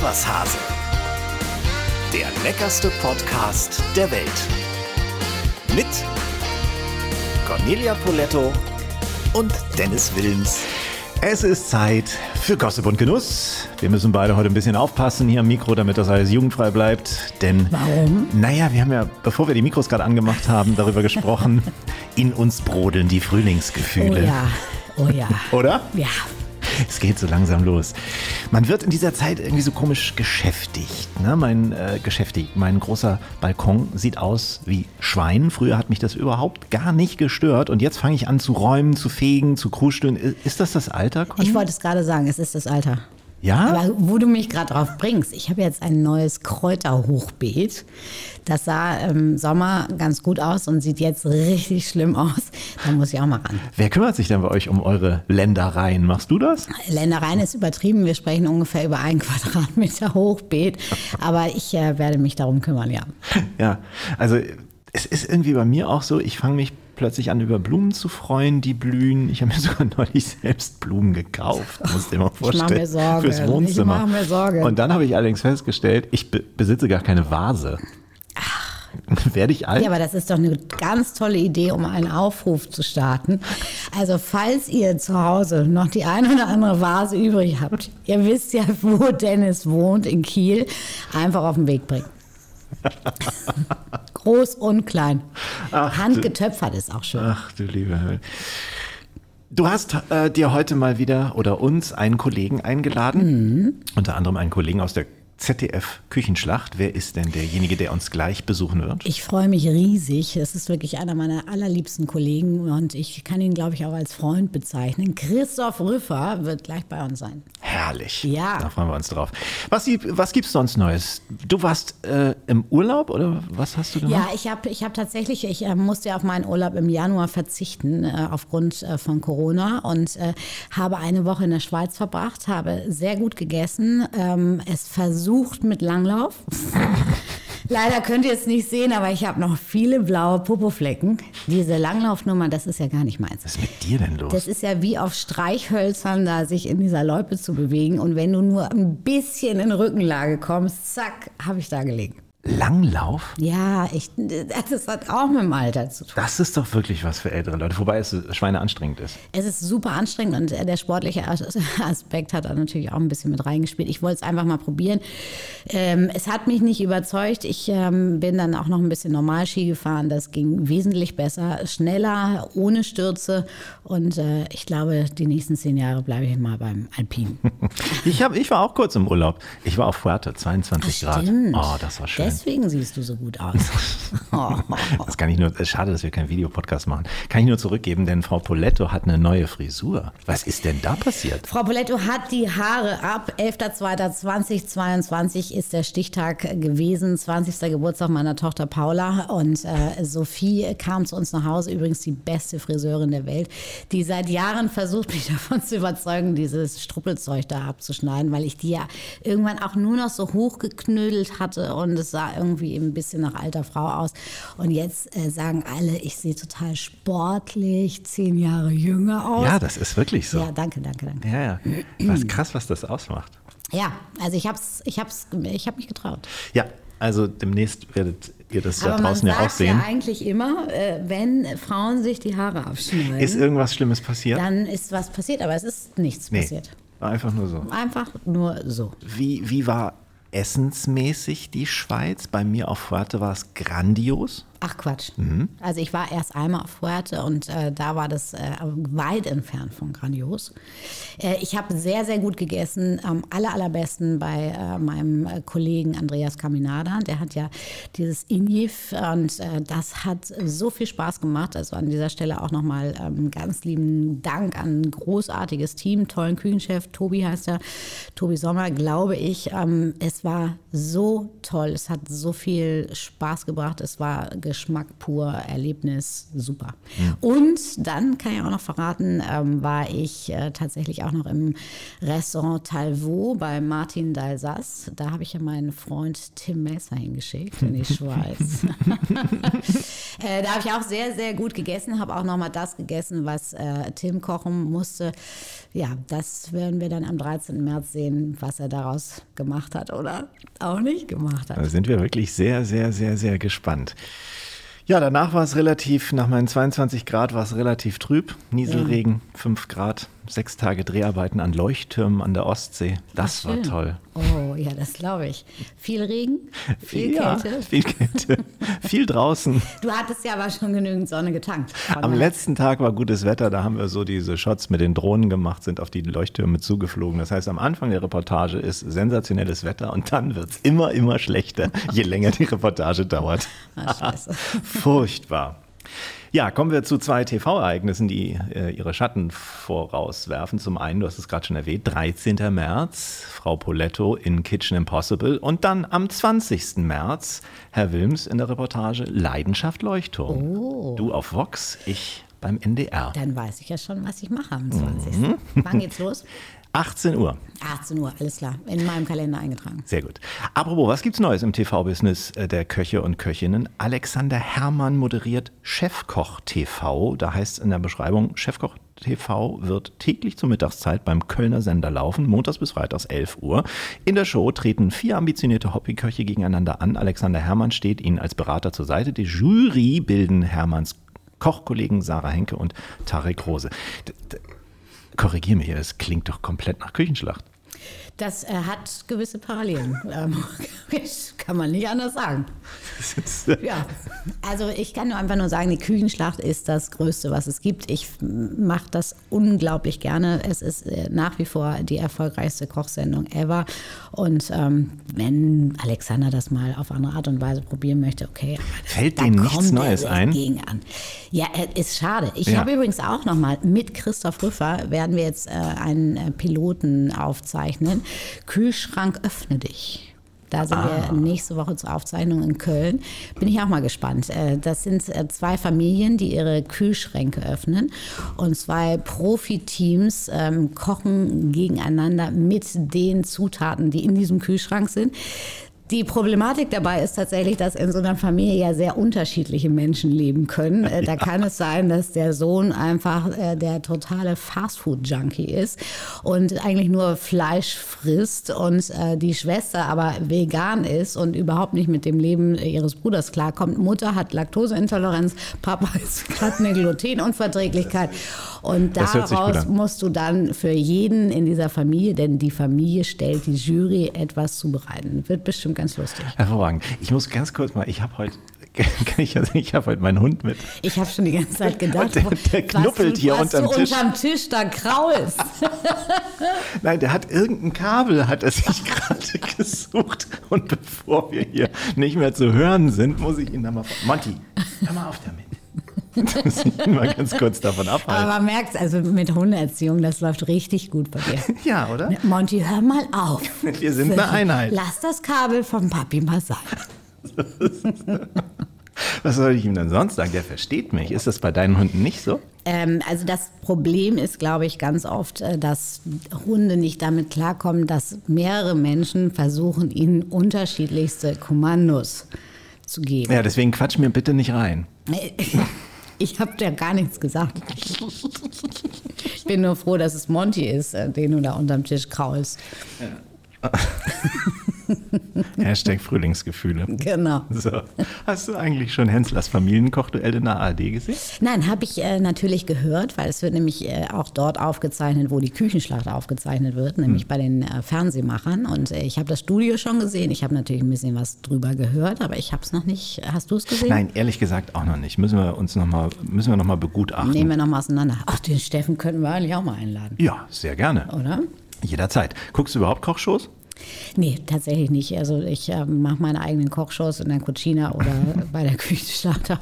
Was Hase. Der leckerste Podcast der Welt. Mit Cornelia Poletto und Dennis Wilms. Es ist Zeit für Gossip und Genuss. Wir müssen beide heute ein bisschen aufpassen hier am Mikro, damit das alles jugendfrei bleibt. Denn, Warum? naja, wir haben ja, bevor wir die Mikros gerade angemacht haben, darüber gesprochen, in uns brodeln die Oh Frühlingsgefühle. ja, oh ja. Oder? Ja, Es geht so langsam los. Man wird in dieser Zeit irgendwie so komisch geschäftigt. Ne? Mein äh, geschäftigt, mein großer Balkon sieht aus wie Schwein. Früher hat mich das überhaupt gar nicht gestört und jetzt fange ich an zu räumen, zu fegen, zu kruscheln. Ist das das Alter? Conny? ich wollte es gerade sagen, es ist das Alter. Ja. Aber wo du mich gerade drauf bringst, ich habe jetzt ein neues Kräuterhochbeet. Das sah im Sommer ganz gut aus und sieht jetzt richtig schlimm aus. Da muss ich auch mal ran. Wer kümmert sich denn bei euch um eure Ländereien? Machst du das? Ländereien ist übertrieben. Wir sprechen ungefähr über ein Quadratmeter Hochbeet. Aber ich äh, werde mich darum kümmern, ja. Ja, also es ist irgendwie bei mir auch so, ich fange mich plötzlich an, über Blumen zu freuen, die blühen. Ich habe mir sogar neulich selbst Blumen gekauft, musst dir mal vorstellen. mir Sorgen. Fürs Ich Wohnzimmer. mach mir Sorgen. Und dann habe ich allerdings festgestellt, ich be besitze gar keine Vase. Werde ich alt? Ja, aber das ist doch eine ganz tolle Idee, um einen Aufruf zu starten. Also falls ihr zu Hause noch die ein oder andere Vase übrig habt, ihr wisst ja, wo Dennis wohnt, in Kiel, einfach auf den Weg bringen. Groß und klein. Handgetöpfert ist auch schön. Ach du liebe Hölle. Du hast äh, dir heute mal wieder oder uns einen Kollegen eingeladen, Mhm. unter anderem einen Kollegen aus der ZDF Küchenschlacht. Wer ist denn derjenige, der uns gleich besuchen wird? Ich freue mich riesig. Es ist wirklich einer meiner allerliebsten Kollegen und ich kann ihn, glaube ich, auch als Freund bezeichnen. Christoph Rüffer wird gleich bei uns sein. Herrlich. Ja. Da freuen wir uns drauf. Was, gibt- was gibt's sonst Neues? Du warst äh, im Urlaub oder was hast du gemacht? Ja, ich habe ich hab tatsächlich, ich äh, musste ja auf meinen Urlaub im Januar verzichten äh, aufgrund äh, von Corona und äh, habe eine Woche in der Schweiz verbracht, habe sehr gut gegessen, ähm, es versucht mit Langlauf. Leider könnt ihr es nicht sehen, aber ich habe noch viele blaue Popoflecken. Diese Langlaufnummer, das ist ja gar nicht meins. Was ist mit dir denn los? Das ist ja wie auf Streichhölzern, da sich in dieser Loipe zu bewegen. Und wenn du nur ein bisschen in Rückenlage kommst, zack, habe ich da gelegen. Langlauf? Ja, ich, das hat auch mit dem Alter zu tun. Das ist doch wirklich was für ältere Leute, wobei es Schweine anstrengend ist. Es ist super anstrengend und äh, der sportliche As- Aspekt hat da natürlich auch ein bisschen mit reingespielt. Ich wollte es einfach mal probieren. Ähm, es hat mich nicht überzeugt. Ich ähm, bin dann auch noch ein bisschen normal Ski gefahren. Das ging wesentlich besser, schneller, ohne Stürze. Und äh, ich glaube, die nächsten zehn Jahre bleibe ich mal beim Alpin. Ich, hab, ich war auch kurz im Urlaub. Ich war auf Fuerte, 22 Grad. Stimmt. Oh, das war schön. Deswegen siehst du so gut aus. Das kann ich nur, ist schade, dass wir keinen Videopodcast machen. Kann ich nur zurückgeben, denn Frau Poletto hat eine neue Frisur. Was ist denn da passiert? Frau Poletto hat die Haare ab. 11.02.2022 ist der Stichtag gewesen, 20. Geburtstag meiner Tochter Paula. Und äh, Sophie kam zu uns nach Hause, übrigens die beste Friseurin der Welt, die seit Jahren versucht, mich davon zu überzeugen, dieses Struppelzeug da abzuschneiden, weil ich die ja irgendwann auch nur noch so hochgeknödelt hatte und es sah irgendwie ein bisschen nach alter Frau aus. Und jetzt äh, sagen alle, ich sehe total sportlich, zehn Jahre jünger aus. Ja, das ist wirklich so. Ja, danke, danke, danke. Ja, ja. Was krass, was das ausmacht. Ja, also ich hab's, ich hab's, ich hab mich getraut. Ja, also demnächst werdet ihr das da Aber man draußen ja auch sagt sehen. ja eigentlich immer, äh, wenn Frauen sich die Haare abschneiden, Ist irgendwas Schlimmes passiert? dann ist was passiert, aber es ist nichts nee, passiert. einfach nur so. Einfach nur so. Wie, wie war essensmäßig die Schweiz? Bei mir auf Fuerte war es grandios. Ach Quatsch. Mhm. Also ich war erst einmal auf Fuerte und äh, da war das äh, weit entfernt von grandios. Äh, ich habe sehr, sehr gut gegessen, am aller, allerbesten bei äh, meinem äh, Kollegen Andreas Caminada. Der hat ja dieses Injif und äh, das hat so viel Spaß gemacht. Also an dieser Stelle auch nochmal ähm, ganz lieben Dank an ein großartiges Team, tollen Küchenchef, Tobi heißt er, Tobi Sommer, glaube ich. Ähm, es war so toll, es hat so viel Spaß gebracht, es war Geschmack pur, Erlebnis, super. Und dann kann ich auch noch verraten, ähm, war ich äh, tatsächlich auch noch im Restaurant Talvaux bei Martin Dalsas. Da habe ich ja meinen Freund Tim Messer hingeschickt in die Schweiz. äh, da habe ich auch sehr, sehr gut gegessen, habe auch noch mal das gegessen, was äh, Tim kochen musste. Ja, das werden wir dann am 13. März sehen, was er daraus gemacht hat oder auch nicht gemacht hat. Da sind wir wirklich sehr, sehr, sehr, sehr gespannt. Ja, danach war es relativ, nach meinen 22 Grad war es relativ trüb. Nieselregen, 5 Grad, sechs Tage Dreharbeiten an Leuchttürmen an der Ostsee. Das Ach, war toll. Oh, ja, das glaube ich. Viel Regen, viel ja, Kälte. Viel Kälte. viel draußen. Du hattest ja aber schon genügend Sonne getankt. Am daher- letzten Tag war gutes Wetter, da haben wir so diese Shots mit den Drohnen gemacht, sind auf die Leuchttürme zugeflogen. Das heißt, am Anfang der Reportage ist sensationelles Wetter und dann wird es immer, immer schlechter, je länger die Reportage dauert. Scheiße. Furchtbar. Ja, kommen wir zu zwei TV-Ereignissen, die äh, ihre Schatten vorauswerfen. Zum einen, du hast es gerade schon erwähnt, 13. März, Frau Poletto in Kitchen Impossible und dann am 20. März, Herr Wilms in der Reportage Leidenschaft Leuchtturm. Du auf Vox, ich beim NDR. Dann weiß ich ja schon, was ich mache am 20. Mhm. Wann geht's los? 18 Uhr. 18 Uhr, alles klar. In meinem Kalender eingetragen. Sehr gut. Apropos, was gibt's Neues im TV-Business äh, der Köche und Köchinnen? Alexander Herrmann moderiert Chefkoch TV. Da heißt es in der Beschreibung, Chefkoch TV wird täglich zur Mittagszeit beim Kölner Sender laufen, montags bis freitags 11 Uhr. In der Show treten vier ambitionierte Hobbyköche gegeneinander an. Alexander Herrmann steht ihnen als Berater zur Seite. Die Jury bilden Herrmanns Kochkollegen Sarah Henke und Tarek Rose. D d- Korrigier mich, es klingt doch komplett nach Küchenschlacht. Das äh, hat gewisse Parallelen. Ähm, kann man nicht anders sagen. Ja, also ich kann nur einfach nur sagen, die Küchenschlacht ist das Größte, was es gibt. Ich mache das unglaublich gerne. Es ist äh, nach wie vor die erfolgreichste Kochsendung ever. Und ähm, wenn Alexander das mal auf andere Art und Weise probieren möchte, okay. Fällt dem nichts Neues ein? An. Ja, äh, ist schade. Ich Ja. habe übrigens auch noch mal mit Christoph Rüffer werden wir jetzt äh, einen äh, Piloten aufzeichnen. Kühlschrank öffne dich. Da sind Ah. wir nächste Woche zur Aufzeichnung in Köln. Bin ich auch mal gespannt. Äh, Das sind äh, zwei Familien, die ihre Kühlschränke öffnen. Und zwei Profiteams ähm, kochen gegeneinander mit den Zutaten, die in diesem Kühlschrank sind. Die Problematik dabei ist tatsächlich, dass in so einer Familie ja sehr unterschiedliche Menschen leben können. Äh, Da kann es sein, dass der Sohn einfach äh, der totale Fastfood-Junkie ist und eigentlich nur Fleisch frisst und äh, die Schwester aber vegan ist und überhaupt nicht mit dem Leben ihres Bruders klarkommt. Mutter hat Laktoseintoleranz, Papa hat eine Glutenunverträglichkeit und daraus musst du dann für jeden in dieser Familie, denn die Familie stellt die Jury etwas zubereiten. Wird bestimmt ganz lustig. Hervorragend. Ich muss ganz kurz mal, ich habe heute, kann ich, also ich habe heute meinen Hund mit. Ich habe schon die ganze Zeit gedacht, der- der was knuppelt du, hier was unterm du Tisch. unterm Tisch da kraulst. Nein, der hat irgendein Kabel, hat er sich gerade gesucht. Und bevor wir hier nicht mehr zu hören sind, muss ich ihn da mal. Monty, hör mal auf damit. mal ganz kurz davon Aber abhalten. man merkt, also mit Hundeerziehung, das läuft richtig gut bei dir. Ja, oder? Monty, hör mal auf. Wir sind eine Einheit. Lass das Kabel vom Papi mal sein. Was soll ich ihm denn sonst sagen? Der versteht mich. Ist das bei deinen Hunden nicht so? Ähm, also das Problem ist, glaube ich, ganz oft, äh, dass Hunde nicht damit klarkommen, dass mehrere Menschen versuchen, ihnen unterschiedlichste Kommandos zu geben. Ja, deswegen quatsch mir bitte nicht rein. Ich habe ja gar nichts gesagt. Ich bin nur froh, dass es Monty ist, äh, den du da unterm Tisch kraulst. Hashtag Frühlingsgefühle. Genau. So. Hast du eigentlich schon Henslers Familienkochduell in der ARD gesehen? Nein, habe ich äh, natürlich gehört, weil es wird nämlich äh, auch dort aufgezeichnet, wo die Küchenschlacht aufgezeichnet wird, nämlich Hm. bei den äh, Fernsehmachern. Und äh, ich habe das Studio schon gesehen. Ich habe natürlich ein bisschen was drüber gehört, aber ich habe es noch nicht. Hast du es gesehen? Nein, ehrlich gesagt auch noch nicht. Müssen wir uns noch mal, müssen wir noch mal begutachten. Nehmen wir nochmal auseinander. Ach, den Steffen könnten wir eigentlich auch mal einladen, Ja, sehr gerne. oder? Jederzeit. Guckst du überhaupt Kochshows? Nee, tatsächlich nicht. Also ich äh, mache meine eigenen Kochshows in der Cucina oder bei der Küchenschlacht. Aber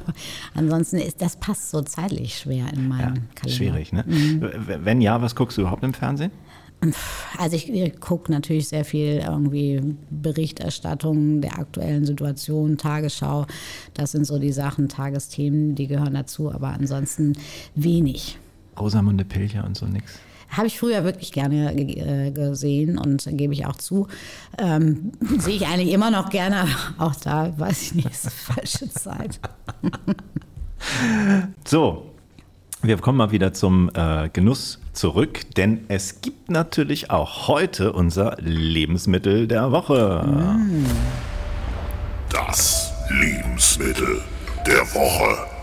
ansonsten ist das passt so zeitlich schwer in meinen Kalender. Schwierig, ne? W- Wenn ja, was guckst du überhaupt im Fernsehen? Also ich gucke natürlich sehr viel irgendwie Berichterstattung der aktuellen Situation, Tagesschau. Das sind so die Sachen, Tagesthemen, die gehören dazu, aber ansonsten wenig. Rosamunde Pilcher und so nix. Habe ich früher wirklich gerne äh, gesehen und gebe ich auch zu. Ähm, Sehe ich eigentlich immer noch gerne, aber auch da weiß ich nicht, ist die falsche Zeit. so, wir kommen mal wieder zum äh, Genuss zurück, denn es gibt natürlich auch heute unser Lebensmittel der Woche. Das Lebensmittel der Woche.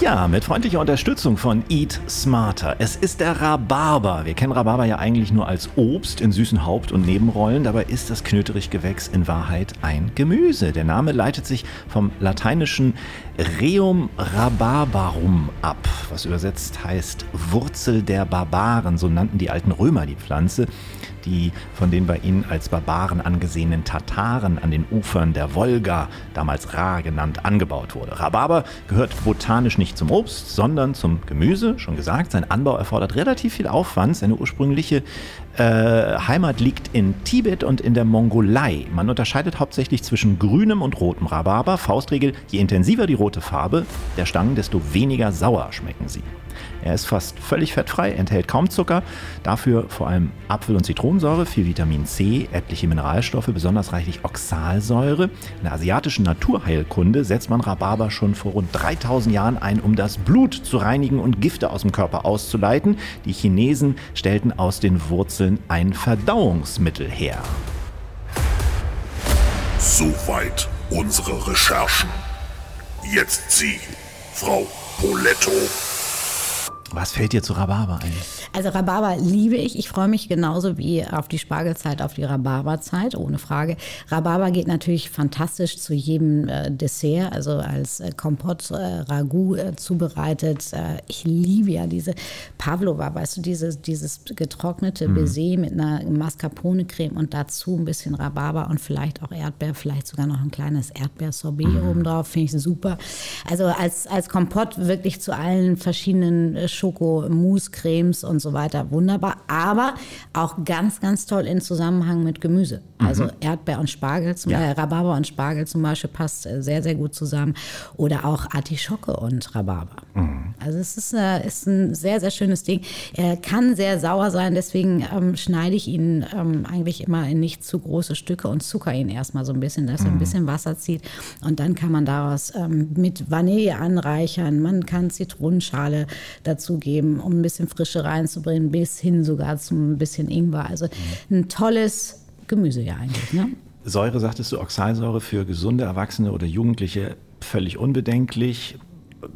Ja, mit freundlicher Unterstützung von Eat Smarter. Es ist der Rhabarber. Wir kennen Rhabarber ja eigentlich nur als Obst in süßen Haupt- und Nebenrollen. Dabei ist das Knöterichgewächs in Wahrheit ein Gemüse. Der Name leitet sich vom lateinischen Reum rhabarbarum ab, was übersetzt heißt Wurzel der Barbaren. So nannten die alten Römer die Pflanze die von den bei ihnen als Barbaren angesehenen Tataren an den Ufern der Wolga, damals Ra genannt, angebaut wurde. Rhabarber gehört botanisch nicht zum Obst, sondern zum Gemüse, schon gesagt. Sein Anbau erfordert relativ viel Aufwand. Seine ursprüngliche äh, Heimat liegt in Tibet und in der Mongolei. Man unterscheidet hauptsächlich zwischen grünem und rotem Rhabarber. Faustregel, je intensiver die rote Farbe der Stangen, desto weniger sauer schmecken sie. Er ist fast völlig fettfrei, enthält kaum Zucker, dafür vor allem Apfel- und Zitronensäure, viel Vitamin C, etliche Mineralstoffe, besonders reichlich Oxalsäure. In der asiatischen Naturheilkunde setzt man Rhabarber schon vor rund 3000 Jahren ein, um das Blut zu reinigen und Gifte aus dem Körper auszuleiten. Die Chinesen stellten aus den Wurzeln ein Verdauungsmittel her. Soweit unsere Recherchen. Jetzt Sie, Frau Poletto. Was fällt dir zu Rhabarber ein? Also Rhabarber liebe ich. Ich freue mich genauso wie auf die Spargelzeit, auf die Rhabarberzeit, ohne Frage. Rhabarber geht natürlich fantastisch zu jedem äh, Dessert, also als äh, Kompott, äh, Ragout äh, zubereitet. Äh, ich liebe ja diese Pavlova, weißt du, dieses, dieses getrocknete Baiser mit einer Mascarpone-Creme und dazu ein bisschen Rhabarber und vielleicht auch Erdbeer, vielleicht sogar noch ein kleines Erdbeersorbet oben drauf, finde ich super. Also als, als Kompott wirklich zu allen verschiedenen äh, Schoko, Mousse, Cremes und so weiter. Wunderbar. Aber auch ganz, ganz toll in Zusammenhang mit Gemüse. Also Erdbeer und Spargel, zum, Ja. äh, Rhabarber und Spargel zum Beispiel passt äh, sehr, sehr gut zusammen. Oder auch Artischocke und Rhabarber. Also es ist, äh, ist ein sehr, sehr schönes Ding. Er kann sehr sauer sein, deswegen ähm, schneide ich ihn ähm, eigentlich immer in nicht zu große Stücke und zucker ihn erstmal so ein bisschen, dass er ein bisschen Wasser zieht. Und dann kann man daraus ähm, mit Vanille anreichern. Man kann Zitronenschale dazugeben, um ein bisschen Frische reinzubringen, bis hin sogar zum bisschen Ingwer. Also ein tolles Gemüse ja eigentlich. Ne? Säure, sagtest du, Oxalsäure für gesunde Erwachsene oder Jugendliche völlig unbedenklich.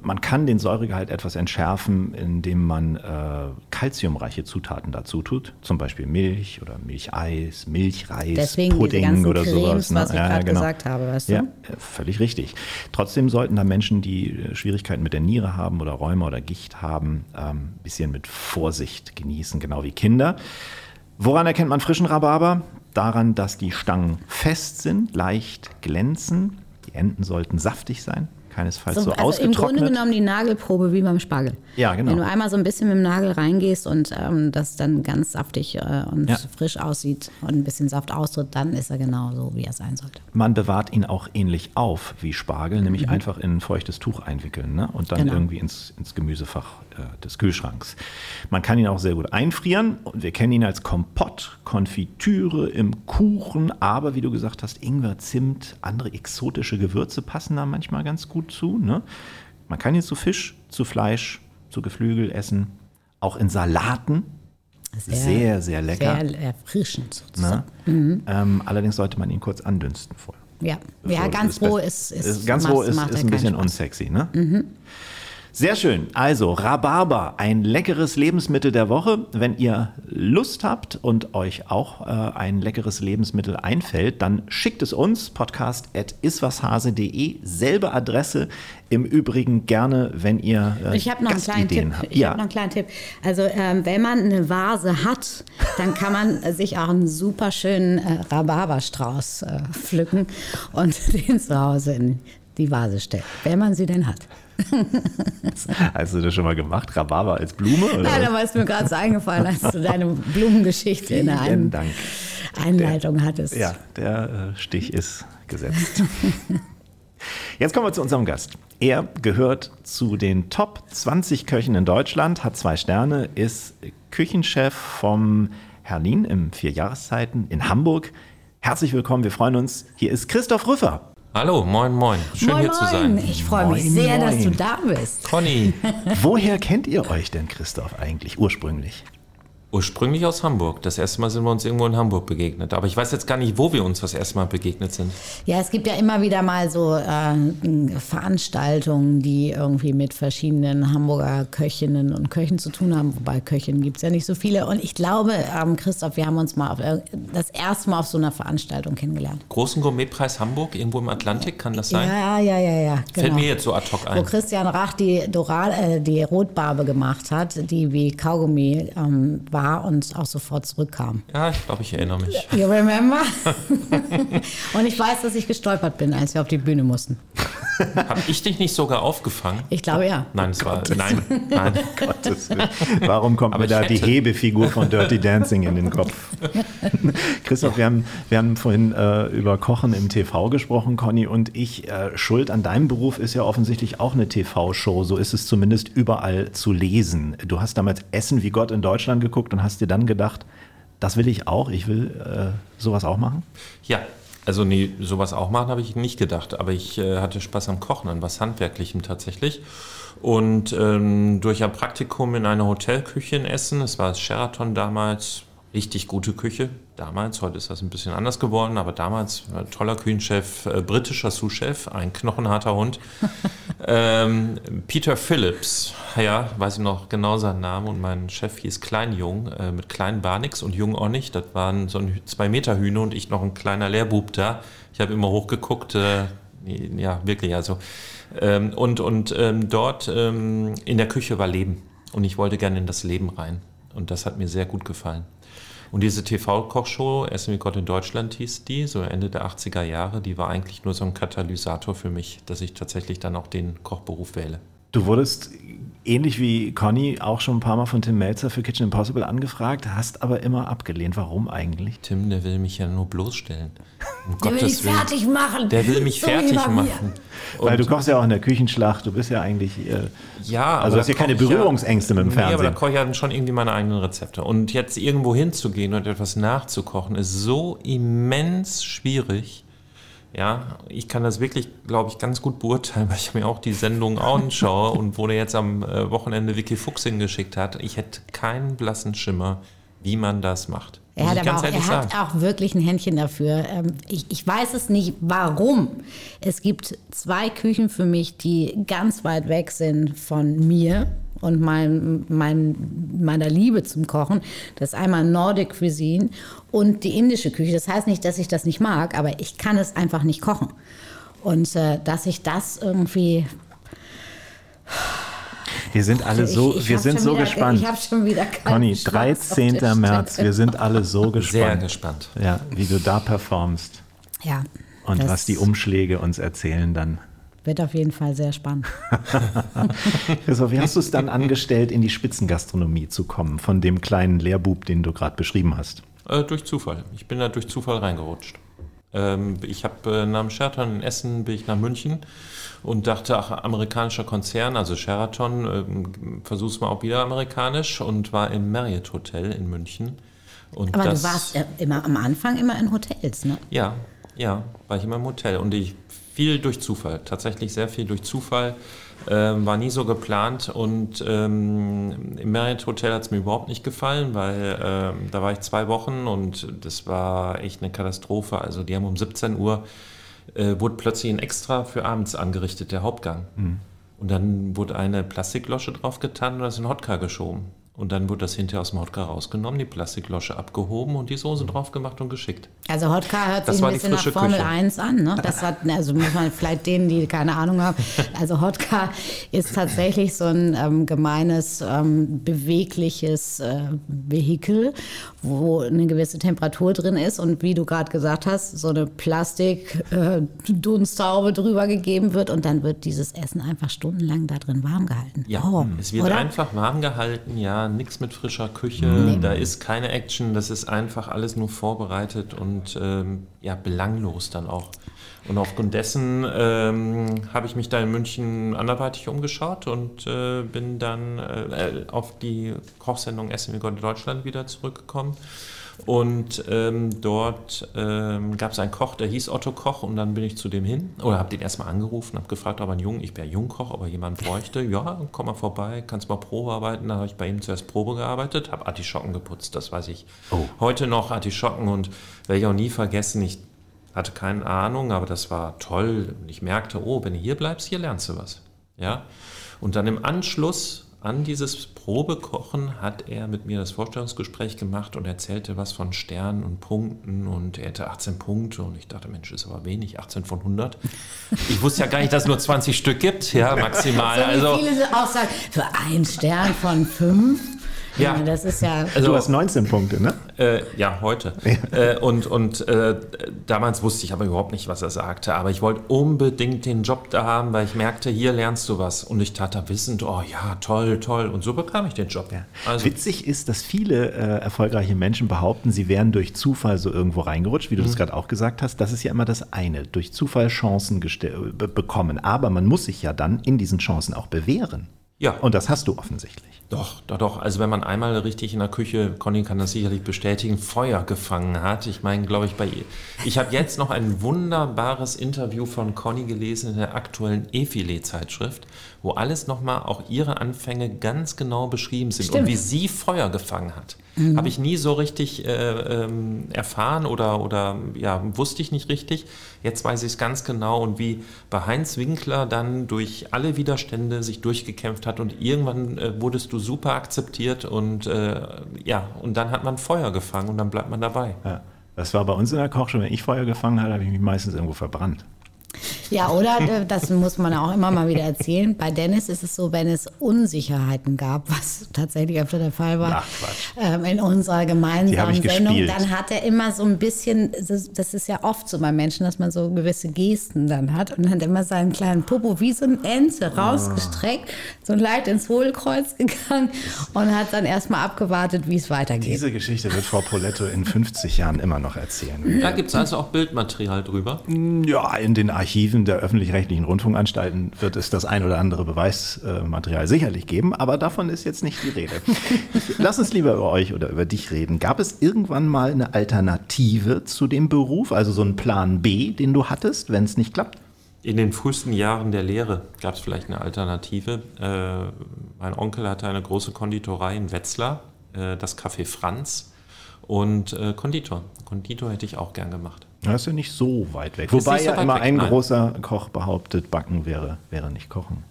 Man kann den Säuregehalt etwas entschärfen, indem man äh, kalziumreiche Zutaten dazu tut, zum Beispiel Milch oder Milcheis, Milchreis, Deswegen Pudding oder Cremes, sowas. ne? was ich gerade gesagt habe, weißt du? Ja, äh, völlig richtig. Trotzdem sollten da Menschen, die äh, Schwierigkeiten mit der Niere haben oder Rheuma oder Gicht haben, ein bisschen mit Vorsicht genießen, genau wie Kinder. Woran erkennt man frischen Rhabarber? Daran, dass die Stangen fest sind, leicht glänzen. Die Enden sollten saftig sein, keinesfalls so, So, also im ausgetrocknet. Grunde genommen die Nagelprobe wie beim Spargel. Ja, genau. Wenn du einmal so ein bisschen mit dem Nagel reingehst und ähm, das dann ganz saftig äh, und Ja. frisch aussieht und ein bisschen Saft austritt, dann ist er genau so, wie er sein sollte. Man bewahrt ihn auch ähnlich auf wie Spargel, nämlich einfach in ein feuchtes Tuch einwickeln ne? und dann Mhm. Genau. irgendwie ins, ins Gemüsefach äh, des Kühlschranks. Man kann ihn auch sehr gut einfrieren und wir kennen ihn als Kompott, Konfitüre im Kuchen, aber wie du gesagt hast, Ingwer, Zimt, andere exotische Gewürze passen da manchmal ganz gut zu. Ne? Man kann ihn zu Fisch, zu Fleisch, zu Geflügel essen, auch in Salaten. Sehr, sehr lecker. Sehr erfrischend Ne? sozusagen. Ähm, allerdings sollte man ihn kurz andünsten vorher. Ja, ja ganz roh Best- ist, ist, ganz roh ist, ist ein bisschen Spaß. Mhm. unsexy, ne? Sehr schön. Also Rhabarber, ein leckeres Lebensmittel der Woche. Wenn ihr Lust habt und euch auch äh, ein leckeres Lebensmittel einfällt, dann schickt es uns podcast@iswashase.de, selbe Adresse. Im Übrigen gerne, wenn ihr äh, Ich habe noch einen kleinen Tipp. habt. Ich Ja. habe noch einen kleinen Tipp. Also ähm, wenn man eine Vase hat, dann kann man sich auch einen super schönen äh, Rhabarberstrauß äh, pflücken und den zu Hause in die Vase stellen, wenn man sie denn hat. Hast du das schon mal gemacht? Rhabarber als Blume? Oder? Nein, aber ist mir gerade so eingefallen, als du deine Blumengeschichte in der Ein Dank. Einleitung hattest. Ja, der äh, Stich ist gesetzt. Jetzt kommen wir zu unserem Gast. Er gehört zu den Top 20 Köchen in Deutschland, hat zwei Sterne, ist Küchenchef vom Herlin im Vier Jahreszeiten in Hamburg. Herzlich willkommen, wir freuen uns. Hier ist Christoph Rüffer. Hallo, moin, moin. Schön moin, hier zu sein. moin. Ich freue mich Moin, sehr, dass moin. du da bist. Conny, Woher kennt ihr euch denn, Christoph, eigentlich ursprünglich? Ursprünglich aus Hamburg. Das erste Mal sind wir uns irgendwo in Hamburg begegnet. Aber ich weiß jetzt gar nicht, wo wir uns das erste Mal begegnet sind. Ja, es gibt ja immer wieder mal so äh, Veranstaltungen, die irgendwie mit verschiedenen Hamburger Köchinnen und Köchen zu tun haben. Wobei Köchinnen gibt es ja nicht so viele. Und ich glaube, ähm, Christoph, wir haben uns mal auf, ir- das erste Mal auf so einer Veranstaltung kennengelernt. Großen Gourmetpreis Hamburg, irgendwo im Atlantik, kann das sein? Ja, ja, ja, ja. Genau. Fällt mir jetzt so ad hoc Wo ein. Christian Rach die, Doral, äh, die Rotbarbe gemacht hat, die wie Kaugummi ähm, war und auch sofort zurückkam. Ja, ich glaube, ich erinnere mich. You remember? und ich weiß, dass ich gestolpert bin, als wir auf die Bühne mussten. Habe ich dich nicht sogar aufgefangen? Ich glaube ja. Nein, es war. Nein, nein. Gottes Willen. Warum kommt Aber mir da die Hebefigur von Dirty Dancing in den Kopf? Christoph, wir haben, wir haben vorhin äh, über Kochen im TV gesprochen, Conny und ich. Äh, Schuld an deinem Beruf ist ja offensichtlich auch eine TV-Show. So ist es zumindest überall zu lesen. Du hast damals Essen wie Gott in Deutschland geguckt und hast dir dann gedacht, das will ich auch, ich will äh, sowas auch machen? Ja, also nee, sowas auch machen habe ich nicht gedacht, aber ich äh, hatte Spaß am Kochen, an was Handwerklichem tatsächlich. Und ähm, durch ein Praktikum in einer Hotelküche in Essen, das war das Sheraton damals, richtig gute Küche damals, heute ist das ein bisschen anders geworden, aber damals äh, toller Küchenchef, äh, britischer Sous-Chef, ein knochenharter Hund. ähm, Peter Phillips, ja, weiß ich noch genau seinen Namen und mein Chef hieß Kleinjung, äh, mit kleinen Barnix und Jung auch nicht. Das waren so ein zwei Meter Hühner und ich noch ein kleiner Lehrbub da. Ich habe immer hochgeguckt, äh, ja, wirklich, also. Ähm, und und ähm, dort ähm, in der Küche war Leben und ich wollte gerne in das Leben rein und das hat mir sehr gut gefallen. Und diese TV-Kochshow, Essen wie Gott in Deutschland hieß die, so Ende der 80er Jahre, die war eigentlich nur so ein Katalysator für mich, dass ich tatsächlich dann auch den Kochberuf wähle. Du wurdest ähnlich wie Conny auch schon ein paar Mal von Tim Melzer für Kitchen Impossible angefragt, hast aber immer abgelehnt. Warum eigentlich? Tim, der will mich ja nur bloßstellen. Um Der will Willen. fertig machen. Der will mich So fertig machen. Weil du kochst ja auch in der Küchenschlacht, du bist ja eigentlich. Äh, Ja, Also du hast ja keine Berührungsängste mit dem Nee, aber da Fernsehen. koche ich ja schon irgendwie meine eigenen Rezepte. Und jetzt irgendwo hinzugehen und etwas nachzukochen, ist so immens schwierig. Ja, ich kann das wirklich, glaube ich, ganz gut beurteilen, weil ich mir auch die Sendung anschaue und wo der jetzt am äh, Wochenende Vicky Fuchs hingeschickt hat. Ich hätte keinen blassen Schimmer, wie man das macht. Er hat aber auch, er hat auch wirklich ein Händchen dafür. Ähm, Ich, ich weiß es nicht, warum. Es gibt zwei Küchen für mich, die ganz weit weg sind von mir und mein, mein, meiner Liebe zum Kochen. Das ist einmal Nordic Cuisine und die indische Küche. Das heißt nicht, dass ich das nicht mag, aber ich kann es einfach nicht kochen. Und äh, dass ich das irgendwie. wir sind alle so, ich, ich wir sind so wieder, gespannt. Ich habe schon wieder keinen Conny, Schwarz auf 13. der März, wir sind alle so Sehr gespannt. gespannt. Ja, wie du da performst Ja. und was die Umschläge uns erzählen dann. Wird auf jeden Fall sehr spannend. Christoph, wie hast du es dann angestellt, in die Spitzengastronomie zu kommen, von dem kleinen Lehrbub, den du gerade beschrieben hast? Äh, durch Zufall. Ich bin da durch Zufall reingerutscht. Ähm, ich habe äh, nach dem Sheraton in Essen bin ich nach München und dachte, ach, amerikanischer Konzern, also Sheraton, ähm, versuch's mal auch wieder amerikanisch und war im Marriott Hotel in München. Und Aber das, du warst ja immer am Anfang immer in Hotels, ne? Ja, ja, war ich immer im Hotel und ich viel durch Zufall, tatsächlich sehr viel durch Zufall. Ähm, war nie so geplant und ähm, im Marriott Hotel hat es mir überhaupt nicht gefallen, weil ähm, da war ich zwei Wochen und das war echt eine Katastrophe. Also die haben um 17 Uhr äh, wurde plötzlich ein Extra für abends angerichtet, der Hauptgang. Und dann wurde eine Plastiklosche drauf getan und da ist ein Hotka geschoben. Und dann wurde das hinterher aus dem Hotka rausgenommen, die Plastiklosche abgehoben und die Soße drauf gemacht und geschickt. Also Hotka hört Das sich ein bisschen nach Formel Küche. 1 an. Ne? Das hat, also muss man vielleicht denen, die keine Ahnung haben. Also Hotka ist tatsächlich so ein ähm, gemeines, ähm, bewegliches äh, Vehikel, wo eine gewisse Temperatur drin ist und wie du gerade gesagt hast, so eine Plastik-Dunsthaube drüber gegeben wird und dann wird dieses Essen einfach stundenlang da drin warm gehalten. Ja, Oh, es wird oder? einfach warm gehalten, ja, nichts mit frischer Küche, da ist keine Action, das ist einfach alles nur vorbereitet und ähm, ja, belanglos dann auch. Und aufgrund dessen ähm, habe ich mich da in München anderweitig umgeschaut und äh, bin dann äh, auf die Kochsendung Essen wie Gott in Deutschland wieder zurückgekommen. Und ähm, dort ähm, gab es einen Koch, der hieß Otto Koch und dann bin ich zu dem hin oder habe den erstmal angerufen, habe gefragt, ob er ein Jung, ich wäre Jungkoch, ob er jemanden bräuchte. Ja, komm mal vorbei, kannst mal Probe arbeiten. Dann habe ich bei ihm zuerst Probe gearbeitet, habe Artischocken geputzt, das weiß ich heute noch, Artischocken und werde ich auch nie vergessen. Ich hatte keine Ahnung, aber das war toll. Und ich merkte, oh, wenn du hier bleibst, hier lernst du was. Ja? Und dann im Anschluss an dieses Probekochen hat er mit mir das Vorstellungsgespräch gemacht und erzählte was von Sternen und Punkten und er hätte 18 Punkte und ich dachte, Mensch, ist aber wenig, 18 von 100. Ich wusste ja gar nicht, dass es nur 20 Stück gibt, ja, maximal. So wie Also, viele auch sagen, für einen Stern von fünf. Ja. das ist ja. also Du hast 19 Punkte, ne? Äh, ja, heute. Äh, und und äh, damals wusste ich aber überhaupt nicht, was er sagte. Aber ich wollte unbedingt den Job da haben, weil ich merkte, hier lernst du was. Und ich tat da wissend, oh ja, toll, toll. Und so bekam ich den Job. Also, Witzig ist, dass viele äh, erfolgreiche Menschen behaupten, sie wären durch Zufall so irgendwo reingerutscht, wie du Mhm. das gerade auch gesagt hast. Das ist ja immer das eine, durch Zufall Chancen be bekommen. Aber man muss sich ja dann in diesen Chancen auch bewähren. Ja. Und das hast du offensichtlich. Doch, doch, doch. Also wenn man einmal richtig in der Küche, Conny kann das sicherlich bestätigen, Feuer gefangen hat. Ich meine, glaube ich, bei ihr. Ich habe jetzt noch ein wunderbares Interview von Conny gelesen in der aktuellen E-Filet-Zeitschrift, wo alles nochmal auch ihre Anfänge ganz genau beschrieben sind und Stimmt. wie sie Feuer gefangen hat. Habe ich nie so richtig äh, ähm, erfahren oder, oder ja, wusste ich nicht richtig. Jetzt weiß ich es ganz genau und wie bei Heinz Winkler dann durch alle Widerstände sich durchgekämpft hat und irgendwann äh, wurdest du super akzeptiert und äh, ja, und dann hat man Feuer gefangen und dann bleibt man dabei. Ja. Das war bei uns in der Kochschule. Wenn ich Feuer gefangen habe, habe ich mich meistens irgendwo verbrannt. Ja, oder äh, das muss man auch immer mal wieder erzählen. Bei Dennis ist es so, wenn es Unsicherheiten gab, was tatsächlich öfter der Fall war, Ach, ähm, in unserer gemeinsamen Sendung, gespielt. dann hat er immer so ein bisschen, das, das ist ja oft so bei Menschen, dass man so gewisse Gesten dann hat und dann hat immer seinen kleinen Popo wie so ein Ente rausgestreckt, so leicht ins Hohlkreuz gegangen und hat dann erstmal abgewartet, wie es weitergeht. Diese Geschichte wird Frau Poletto in 50 Jahren immer noch erzählen. Da gibt es also auch Bildmaterial drüber. Ja, in den Archiven der öffentlich-rechtlichen Rundfunkanstalten wird es das ein oder andere Beweismaterial sicherlich geben, aber davon ist jetzt nicht die Rede. Lass uns lieber über euch oder über dich reden. Gab es irgendwann mal eine Alternative zu dem Beruf, also so einen Plan B, den du hattest, wenn es nicht klappt? In den frühesten Jahren der Lehre gab es vielleicht eine Alternative. Äh, mein Onkel hatte eine große Konditorei in Wetzlar, äh, das Café Franz und äh, Konditor. Konditor hätte ich auch gern gemacht. Das ist ja nicht so weit weg. Wobei so ja immer weg, ein nein. großer Koch behauptet, Backen wäre, wäre nicht Kochen.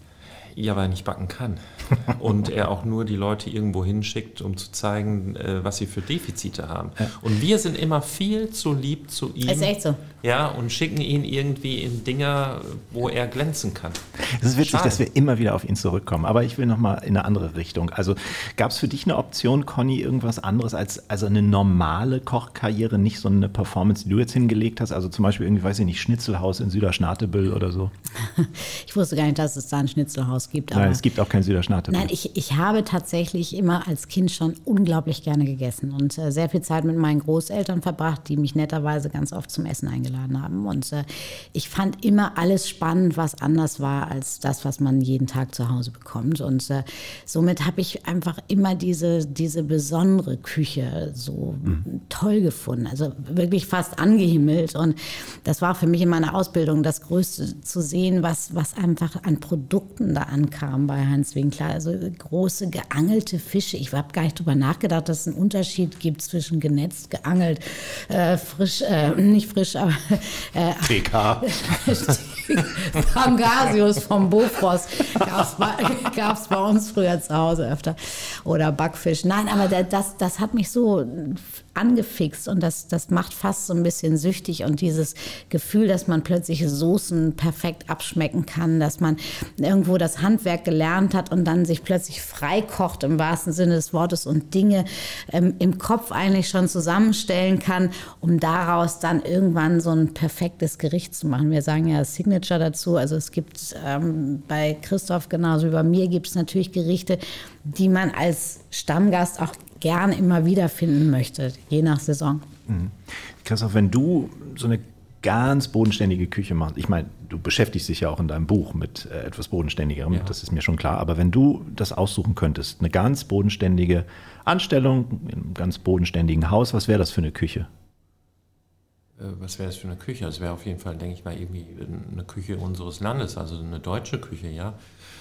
Ja, weil er nicht backen kann. Und er auch nur die Leute irgendwo hinschickt, um zu zeigen, äh, was sie für Defizite haben. Und wir sind immer viel zu lieb zu ihm. Ist echt so. Ja, und schicken ihn irgendwie in Dinge, wo er glänzen kann. Es ist witzig, Schade. dass wir immer wieder auf ihn zurückkommen. Aber ich will noch mal in eine andere Richtung. Also gab es für dich eine Option, Conny, irgendwas anderes als also eine normale Kochkarriere, nicht so eine Performance, die du jetzt hingelegt hast? Also zum Beispiel irgendwie, weiß ich nicht, Schnitzelhaus in Süderschnatebüll oder so? Ich wusste gar nicht, dass es da ein Schnitzelhaus gibt. Aber Nein, es gibt auch kein Süderschnatebüll. Nein, ich, ich habe tatsächlich immer als Kind schon unglaublich gerne gegessen und äh, sehr viel Zeit mit meinen Großeltern verbracht, die mich netterweise ganz oft zum Essen eingeladen haben. Und äh, ich fand immer alles spannend, was anders war als das, was man jeden Tag zu Hause bekommt. Und äh, somit habe ich einfach immer diese, diese besondere Küche so toll gefunden. Also wirklich fast angehimmelt. Und das war für mich in meiner Ausbildung das Größte zu sehen, was, was einfach an Produkten da ankam bei Heinz Winkler. Also große geangelte Fische. Ich habe gar nicht drüber nachgedacht, dass es einen Unterschied gibt zwischen genetzt, geangelt, äh, frisch, äh, nicht frisch, aber äh, PK. Pangasius vom Bofrost gab es bei uns früher zu Hause öfter. Oder Backfisch. Nein, aber das, das hat mich so angefixt und das, das macht fast so ein bisschen süchtig und dieses Gefühl, dass man plötzlich Soßen perfekt abschmecken kann, dass man irgendwo das Handwerk gelernt hat und dann sich plötzlich freikocht im wahrsten Sinne des Wortes und Dinge ähm, im Kopf eigentlich schon zusammenstellen kann, um daraus dann irgendwann so ein perfektes Gericht zu machen. Wir sagen ja Signature dazu, also es gibt ähm, bei Christoph genauso wie bei mir gibt es natürlich Gerichte, die man als Stammgast auch gern immer wieder finden möchte, je nach Saison. Mhm. Christoph, wenn du so eine ganz bodenständige Küche machst, ich meine, du beschäftigst dich ja auch in deinem Buch mit äh, etwas Bodenständigerem, ja. das ist mir schon klar, aber wenn du das aussuchen könntest, eine ganz bodenständige Anstellung in einem ganz bodenständigen Haus, was wäre das für eine Küche? Äh, was wäre das für eine Küche? Es wäre auf jeden Fall, denke ich mal, irgendwie eine Küche unseres Landes, also eine deutsche Küche, ja.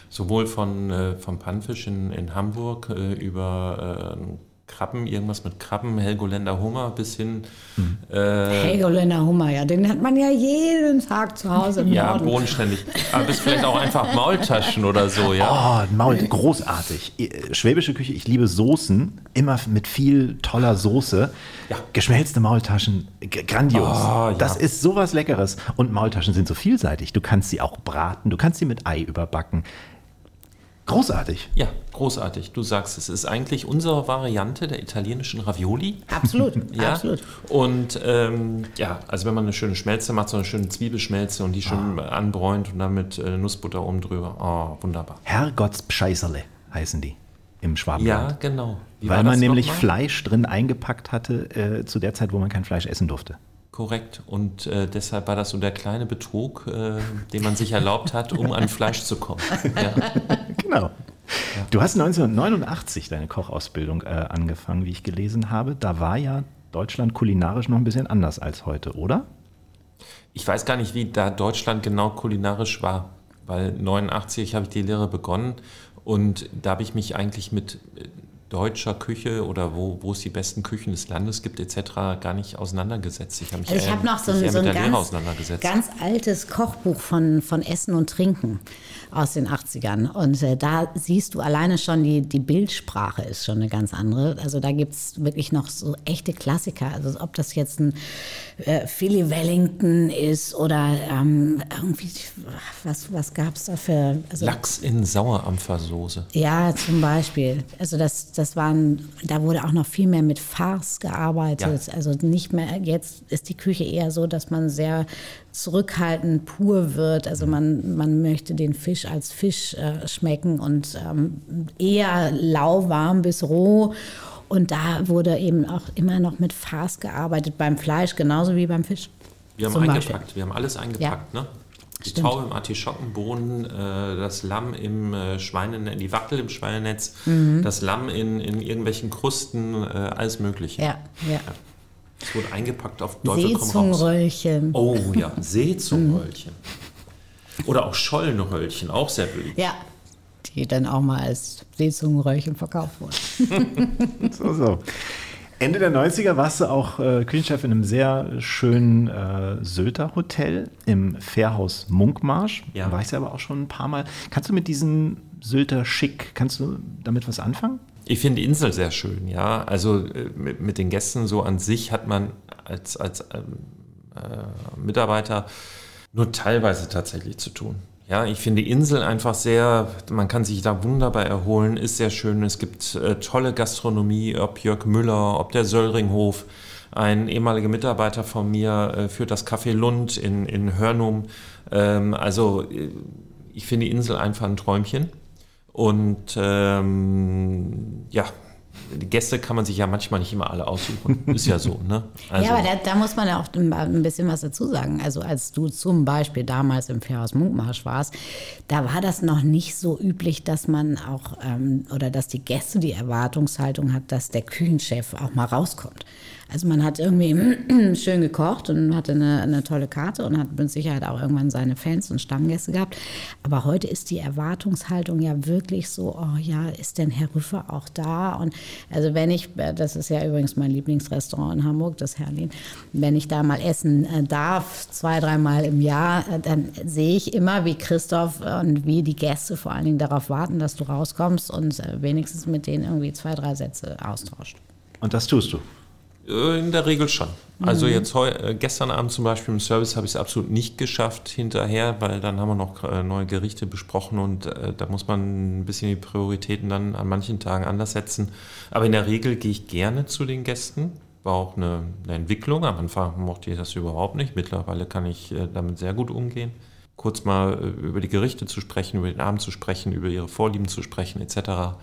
Sowohl von, äh, vom Pannfisch in, in Hamburg äh, über äh, Krabben, irgendwas mit Krabben, Helgoländer Hummer bis hin. Mhm. Äh, Helgoländer Hummer, ja, den hat man ja jeden Tag zu Hause im Ja, Norden. bodenständig. Aber bis vielleicht auch einfach Maultaschen oder so, ja. Oh, Maul, großartig. Schwäbische Küche, ich liebe Soßen, immer mit viel toller Soße. Ja. Geschmelzte Maultaschen, grandios. Oh, ja. Das ist sowas Leckeres. Und Maultaschen sind so vielseitig. Du kannst sie auch braten, du kannst sie mit Ei überbacken. Großartig. Ja, großartig. Du sagst, es ist eigentlich unsere Variante der italienischen Ravioli. Absolut, ja. absolut. Und ähm, ja, also wenn man eine schöne Schmelze macht, so eine schöne Zwiebelschmelze und die schön ah. anbräunt und dann mit äh, Nussbutter oben drüber. Oh, wunderbar. Herrgottspscheißerle heißen die im Schwabenland. Ja, genau. Wie Weil man nämlich Fleisch drin eingepackt hatte äh, zu der Zeit, wo man kein Fleisch essen durfte. Korrekt. Und äh, deshalb war das so der kleine Betrug, äh, den man sich erlaubt hat, um an Fleisch zu kommen. Ja. Genau. Ja. Du hast 1989 deine Kochausbildung äh, angefangen, wie ich gelesen habe. Da war ja Deutschland kulinarisch noch ein bisschen anders als heute, oder? Ich weiß gar nicht, wie da Deutschland genau kulinarisch war, weil 89 habe ich die Lehre begonnen und da habe ich mich eigentlich mit äh, deutscher Küche oder wo, wo es die besten Küchen des Landes gibt etc. gar nicht auseinandergesetzt. Ich habe mich also ich habe noch so, ein, so ein ganz, ganz, altes Kochbuch von, von Essen und Trinken aus den 80ern. Und äh, da siehst du alleine schon, die, die Bildsprache ist schon eine ganz andere. Also da gibt es wirklich noch so echte Klassiker. Also ob das jetzt ein äh, Philly Wellington ist oder ähm, irgendwie, was, was gab es da für... Also, Lachs in Sauerampfersoße. Ja, zum Beispiel. Also das, das waren, da wurde auch noch viel mehr mit Farce gearbeitet. Ja. Also nicht mehr, jetzt ist die Küche eher so, dass man sehr zurückhaltend pur wird. Also man, man möchte den Fisch als Fisch äh, schmecken und ähm, eher lauwarm bis roh. Und da wurde eben auch immer noch mit Farce gearbeitet, beim Fleisch genauso wie beim Fisch. Wir haben eingepackt, Beispiel. wir haben alles eingepackt. Ja. Ne? Die Stimmt. Taube im Artischockenbohnen, äh, das Lamm im äh, Schweinenetz, die Wachtel im Schweinenetz, mhm. das Lamm in, in irgendwelchen Krusten, äh, alles Mögliche. Ja, ja. Es wurde eingepackt auf Teufel Seezungenröllchen. Oh ja, Seezungenröllchen. Oder auch Schollenröllchen, auch sehr beliebt. Ja, die dann auch mal als Seezungenröllchen verkauft wurden. so, so. Ende der 90er warst du auch äh, Küchenchef in einem sehr schönen äh, Sylter Hotel im Fährhaus Munkmarsch. Ja. Da war ich ja aber auch schon ein paar Mal. Kannst du mit diesem Sylter Schick, kannst du damit was anfangen? Ich finde die Insel sehr schön, ja. Also äh, mit, mit, den Gästen so an sich hat man als, als ähm, äh, Mitarbeiter nur teilweise tatsächlich zu tun. Ja, ich finde die Insel einfach sehr, man kann sich da wunderbar erholen, ist sehr schön. Es gibt äh, tolle Gastronomie, ob Jörg Müller, ob der Söllringhof. Ein ehemaliger Mitarbeiter von mir äh, führt das Café Lund in, in Hörnum. Ähm, also äh, ich finde die Insel einfach ein Träumchen. Und ähm, ja, die Gäste kann man sich ja manchmal nicht immer alle aussuchen. Ist ja so, ne? Also ja, aber da, da, muss man ja auch ein bisschen was dazu sagen. Also als du zum Beispiel damals im Fährhaus Munkmarsch warst, da war das noch nicht so üblich, dass man auch ähm, oder dass die Gäste die Erwartungshaltung hat, dass der Küchenchef auch mal rauskommt. Also man hat irgendwie schön gekocht und hatte eine, eine tolle Karte und hat mit Sicherheit auch irgendwann seine Fans und Stammgäste gehabt. Aber heute ist die Erwartungshaltung ja wirklich so, oh ja, ist denn Herr Rüffer auch da? Und also wenn ich, das ist ja übrigens mein Lieblingsrestaurant in Hamburg, das Herlin, wenn ich da mal essen äh, darf, zwei, dreimal im Jahr, äh, dann sehe ich immer, wie Christoph und wie die Gäste vor allen Dingen darauf warten, dass du rauskommst und äh, wenigstens mit denen irgendwie zwei, drei Sätze austauscht. Und das tust du? Äh, In der Regel schon. Also jetzt heu, äh, gestern Abend zum Beispiel im Service habe ich es absolut nicht geschafft hinterher, weil dann haben wir noch äh, neue Gerichte besprochen und äh, da muss man ein bisschen die Prioritäten dann an manchen Tagen anders setzen. Aber in der Regel gehe ich gerne zu den Gästen. War auch eine, eine Entwicklung. Am Anfang mochte ich das überhaupt nicht. Mittlerweile kann ich äh, damit sehr gut umgehen. Kurz mal äh, über die Gerichte zu sprechen, über den Abend zu sprechen, über ihre Vorlieben zu sprechen, etc.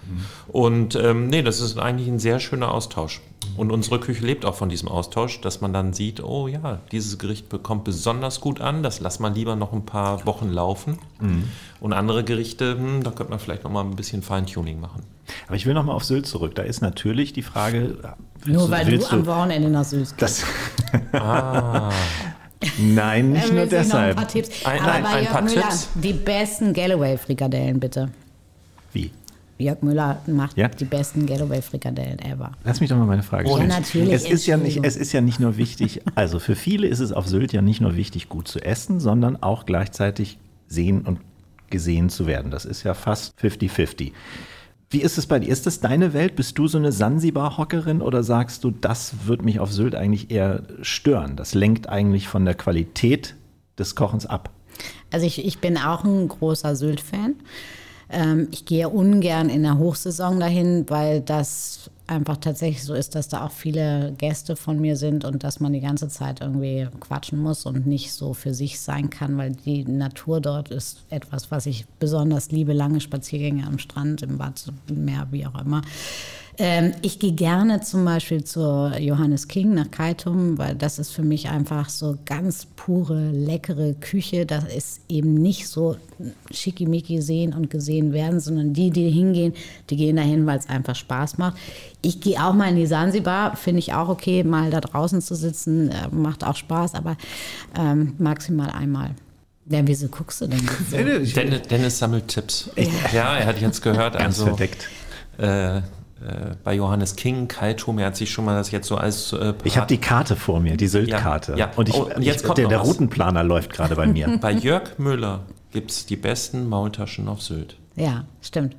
Und ähm, nee, das ist eigentlich ein sehr schöner Austausch. Und unsere Küche lebt auch von diesem Austausch, dass man dann sieht, oh ja, dieses Gericht bekommt besonders gut an, das lässt man lieber noch ein paar Wochen laufen. Und andere Gerichte, hm, da könnte man vielleicht noch mal ein bisschen Feintuning machen. Aber ich will noch mal auf Sylt zurück. Da ist natürlich die Frage. Nur weil du willst am Wochenende nach Süß Das. Nein, nicht nur Noch ein deshalb. paar Tipps. Ein- Aber ein- bei ein Jörg paar Müller, Tipps? die besten Galloway-Frikadellen bitte. Wie? Jörg Müller macht Ja? die besten Galloway-Frikadellen ever. Lass mich doch mal meine Frage stellen. natürlich, Es ist, ja nicht, es ist ja nicht nur wichtig, also für viele ist es auf Sylt ja nicht nur wichtig, gut zu essen, sondern auch gleichzeitig sehen und gesehen zu werden. Das ist ja fast 50-50. Wie ist es bei dir? Ist das deine Welt? Bist du so eine Sansibar-Hockerin oder sagst du, das wird mich auf Sylt eigentlich eher stören? Das lenkt eigentlich von der Qualität des Kochens ab. Also ich, ich bin auch ein großer Sylt-Fan. Ähm, ich gehe ungern in der Hochsaison dahin, weil das einfach tatsächlich so ist, dass da auch viele Gäste von mir sind und dass man die ganze Zeit irgendwie quatschen muss und nicht so für sich sein kann, weil die Natur dort ist etwas, was ich besonders liebe. Lange Spaziergänge am Strand, im Bad, im Meer, wie auch immer. Ähm, ich gehe gerne zum Beispiel zur Johannes King nach Kaitum, weil das ist für mich einfach so ganz pure, leckere Küche. Das ist eben nicht so schickimicki sehen und gesehen werden, sondern die, die hingehen, die gehen dahin, weil es einfach Spaß macht. Ich gehe auch mal in die Sansibar, finde ich auch okay, mal da draußen zu sitzen, äh, macht auch Spaß, aber ähm, maximal einmal. Ja, wieso guckst du denn so? Dennis, Dennis sammelt Tipps. Ja, er hat jetzt gehört, Ganz also verdeckt. äh, bei Johannes King, Kaitum, er hat sich schon mal das jetzt so als äh, Ich habe die Karte vor mir, die Sylt-Karte. Ja, ja. Und, ich, Oh, und jetzt ich, kommt der, noch der. Routenplaner läuft gerade bei mir. Bei Jörg Müller gibt es die besten Maultaschen auf Sylt. Ja, stimmt.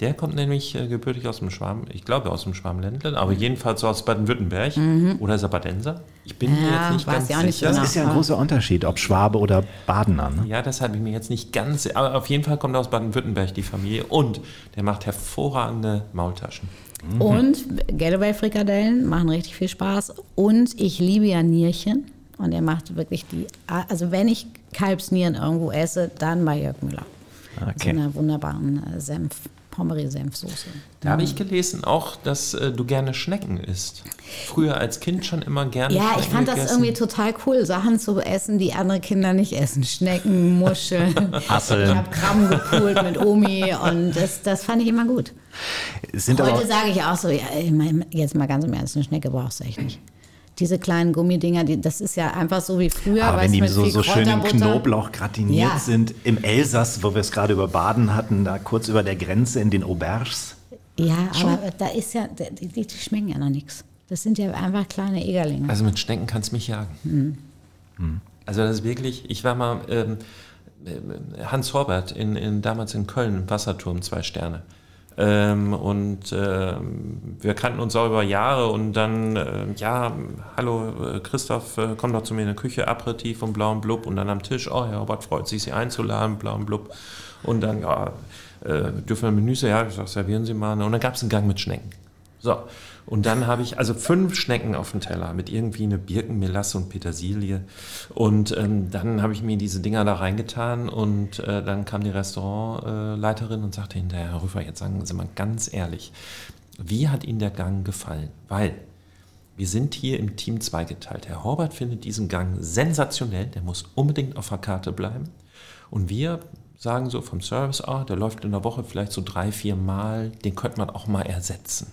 Der kommt nämlich äh, gebürtig aus dem Schwarm, ich glaube aus dem Schwarmländle, aber jedenfalls so aus Baden-Württemberg. Oder ist er Badenser? Ich bin mir Mhm. Ja, jetzt nicht weiß ganz auch nicht sicher. genau. Das ist ja ein großer Unterschied, ob Schwabe oder Badener. Ne? Ja, das habe ich mir jetzt nicht ganz. Aber auf jeden Fall kommt er aus Baden-Württemberg, die Familie. Und der macht hervorragende Maultaschen. Und Galloway-Frikadellen machen richtig viel Spaß. Und ich liebe ja Nierchen. Und er macht wirklich die, also wenn ich Kalbsnieren irgendwo esse, dann bei Jörg Müller. Mit so Okay. einer wunderbaren äh, Senf, Pommery-Senfsoße. Da habe ich gelesen auch, dass äh, du gerne Schnecken isst. Früher als Kind schon immer gerne Ja, Schnecken ich fand das gegessen. irgendwie total cool, Sachen zu essen, die andere Kinder nicht essen. Schnecken, Muscheln. Ich Hasseln. habe Krabben gepult mit Omi und das, das fand ich immer gut. Sind Heute sage ich auch so, ja, ich mein, jetzt mal ganz im Ernst, eine Schnecke brauchst du echt nicht. Diese kleinen Gummidinger, die, das ist ja einfach so wie früher. aber wenn die mit so, so schön in Kräuterbutter. Knoblauch gratiniert Ja. sind, im Elsass, wo wir es gerade über Baden hatten, da kurz über der Grenze in den Auberges. Ja, aber da ist ja, die, die, die schmecken ja noch nichts. Das sind ja einfach kleine Egerlinge. Also mit Schnecken kannst du mich jagen. Hm. Also das ist wirklich, ich war mal ähm, äh, Hans Horbert in, in, damals in Köln im Wasserturm, zwei Sterne. Ähm, und ähm, wir kannten uns auch über Jahre und dann, äh, ja, hallo äh, Christoph, äh, komm doch zu mir in die Küche, Aperitif und blau und blub und dann am Tisch, oh Herr Horbert freut sich, Sie einzuladen, blau und blub. Und dann, ja, äh, dürfen wir Menüs, ja, ich sag, servieren Sie mal. Und dann gab es einen Gang mit Schnecken. So, und dann habe ich also fünf Schnecken auf dem Teller mit irgendwie eine Birkenmelasse und Petersilie. Und ähm, dann habe ich mir diese Dinger da reingetan und äh, dann kam die Restaurantleiterin und sagte hinterher, Herr Rüffer, jetzt sagen Sie mal ganz ehrlich, wie hat Ihnen der Gang gefallen? Weil wir sind hier im Team zweigeteilt. Herr Horbert findet diesen Gang sensationell, der muss unbedingt auf der Karte bleiben. Und wir sagen so vom Service, ah, der läuft in der Woche vielleicht so drei, vier Mal, den könnte man auch mal ersetzen.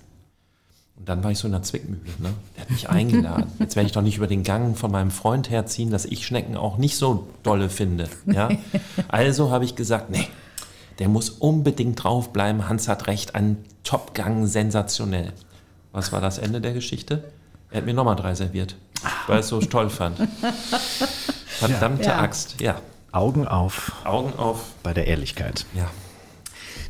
Und dann war ich so in der Zwickmühle. Ne? Der hat mich eingeladen. Jetzt werde ich doch nicht über den Gang von meinem Freund herziehen, dass ich Schnecken auch nicht so dolle finde. Ja? Also habe ich gesagt, nee, der muss unbedingt draufbleiben. Hans hat recht, ein Topgang, sensationell. Was war das Ende der Geschichte? Er hat mir nochmal drei serviert, weil er es so toll fand. Verdammte Ja. Axt, ja. Augen auf Augen auf, bei der Ehrlichkeit. ja.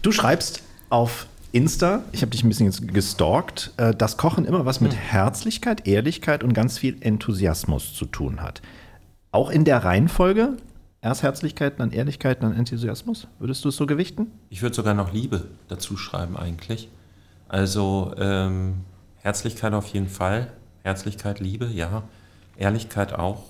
Du schreibst auf Insta, ich habe dich ein bisschen jetzt gestalkt, äh, dass Kochen immer was mit Herzlichkeit, Ehrlichkeit und ganz viel Enthusiasmus zu tun hat. Auch in der Reihenfolge? Erst Herzlichkeit, dann Ehrlichkeit, dann Enthusiasmus? Würdest du es so gewichten? Ich würde sogar noch Liebe dazu schreiben eigentlich. Also ähm, Herzlichkeit auf jeden Fall. Herzlichkeit, Liebe, ja. Ehrlichkeit auch.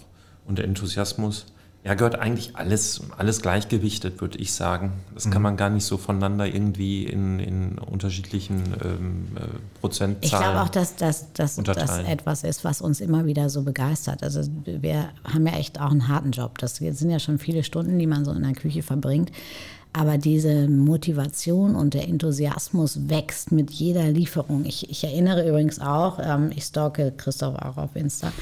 Und Enthusiasmus. Ja, gehört eigentlich alles, alles gleichgewichtet, würde ich sagen. Das kann man gar nicht so voneinander irgendwie in, in unterschiedlichen ähm, äh, Prozentzahlen. Ich glaube auch, dass dass, dass das unterteilen. etwas ist, was uns immer wieder so begeistert. Also wir haben ja echt auch einen harten Job. Das sind ja schon viele Stunden, die man so in der Küche verbringt. Aber diese Motivation und der Enthusiasmus wächst mit jeder Lieferung. Ich, ich erinnere übrigens auch, ähm, ich stalke Christoph auch auf Insta.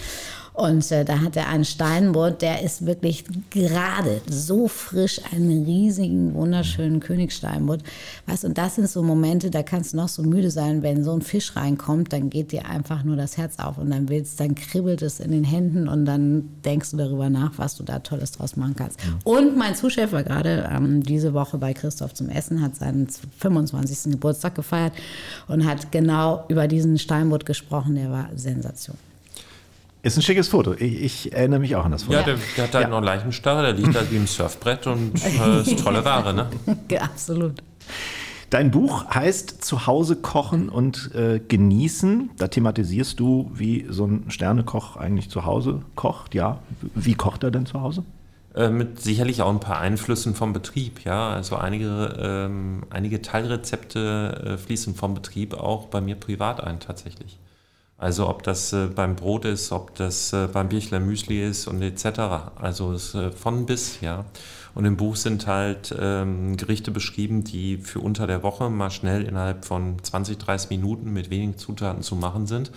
Und äh, da hat er einen Steinbutt, der ist wirklich gerade so frisch, einen riesigen, wunderschönen Königssteinbutt. Weißt, und das sind so Momente, da kannst du noch so müde sein, wenn so ein Fisch reinkommt, dann geht dir einfach nur das Herz auf und dann willst, dann kribbelt es in den Händen und dann denkst du darüber nach, was du da Tolles draus machen kannst. Und mein Zuschef war gerade ähm, diese Woche bei Christoph zum Essen, hat seinen 25. Geburtstag gefeiert und hat genau über diesen Steinbutt gesprochen, der war Sensation. Ist ein schickes Foto. Ich, ich erinnere mich auch an das Foto. ja, der, der hat halt noch Leichenstarre, der liegt da wie im Surfbrett und äh, ist tolle Ware, ne? Ja, absolut. Dein Buch heißt Zuhause kochen und äh, genießen. Da thematisierst du, wie so ein Sternekoch eigentlich zu Hause kocht. Ja, wie kocht er denn zu Hause? Äh, mit sicherlich auch ein paar Einflüssen vom Betrieb, ja. Also einige, ähm, einige Teilrezepte äh, fließen vom Betrieb auch bei mir privat ein tatsächlich. Also ob das äh, beim Brot ist, ob das äh, beim Birchler Müsli ist und etc. Also es, äh, von bis, ja. Und im Buch sind halt ähm, Gerichte beschrieben, die für unter der Woche mal schnell innerhalb von 20, 30 Minuten mit wenigen Zutaten zu machen sind.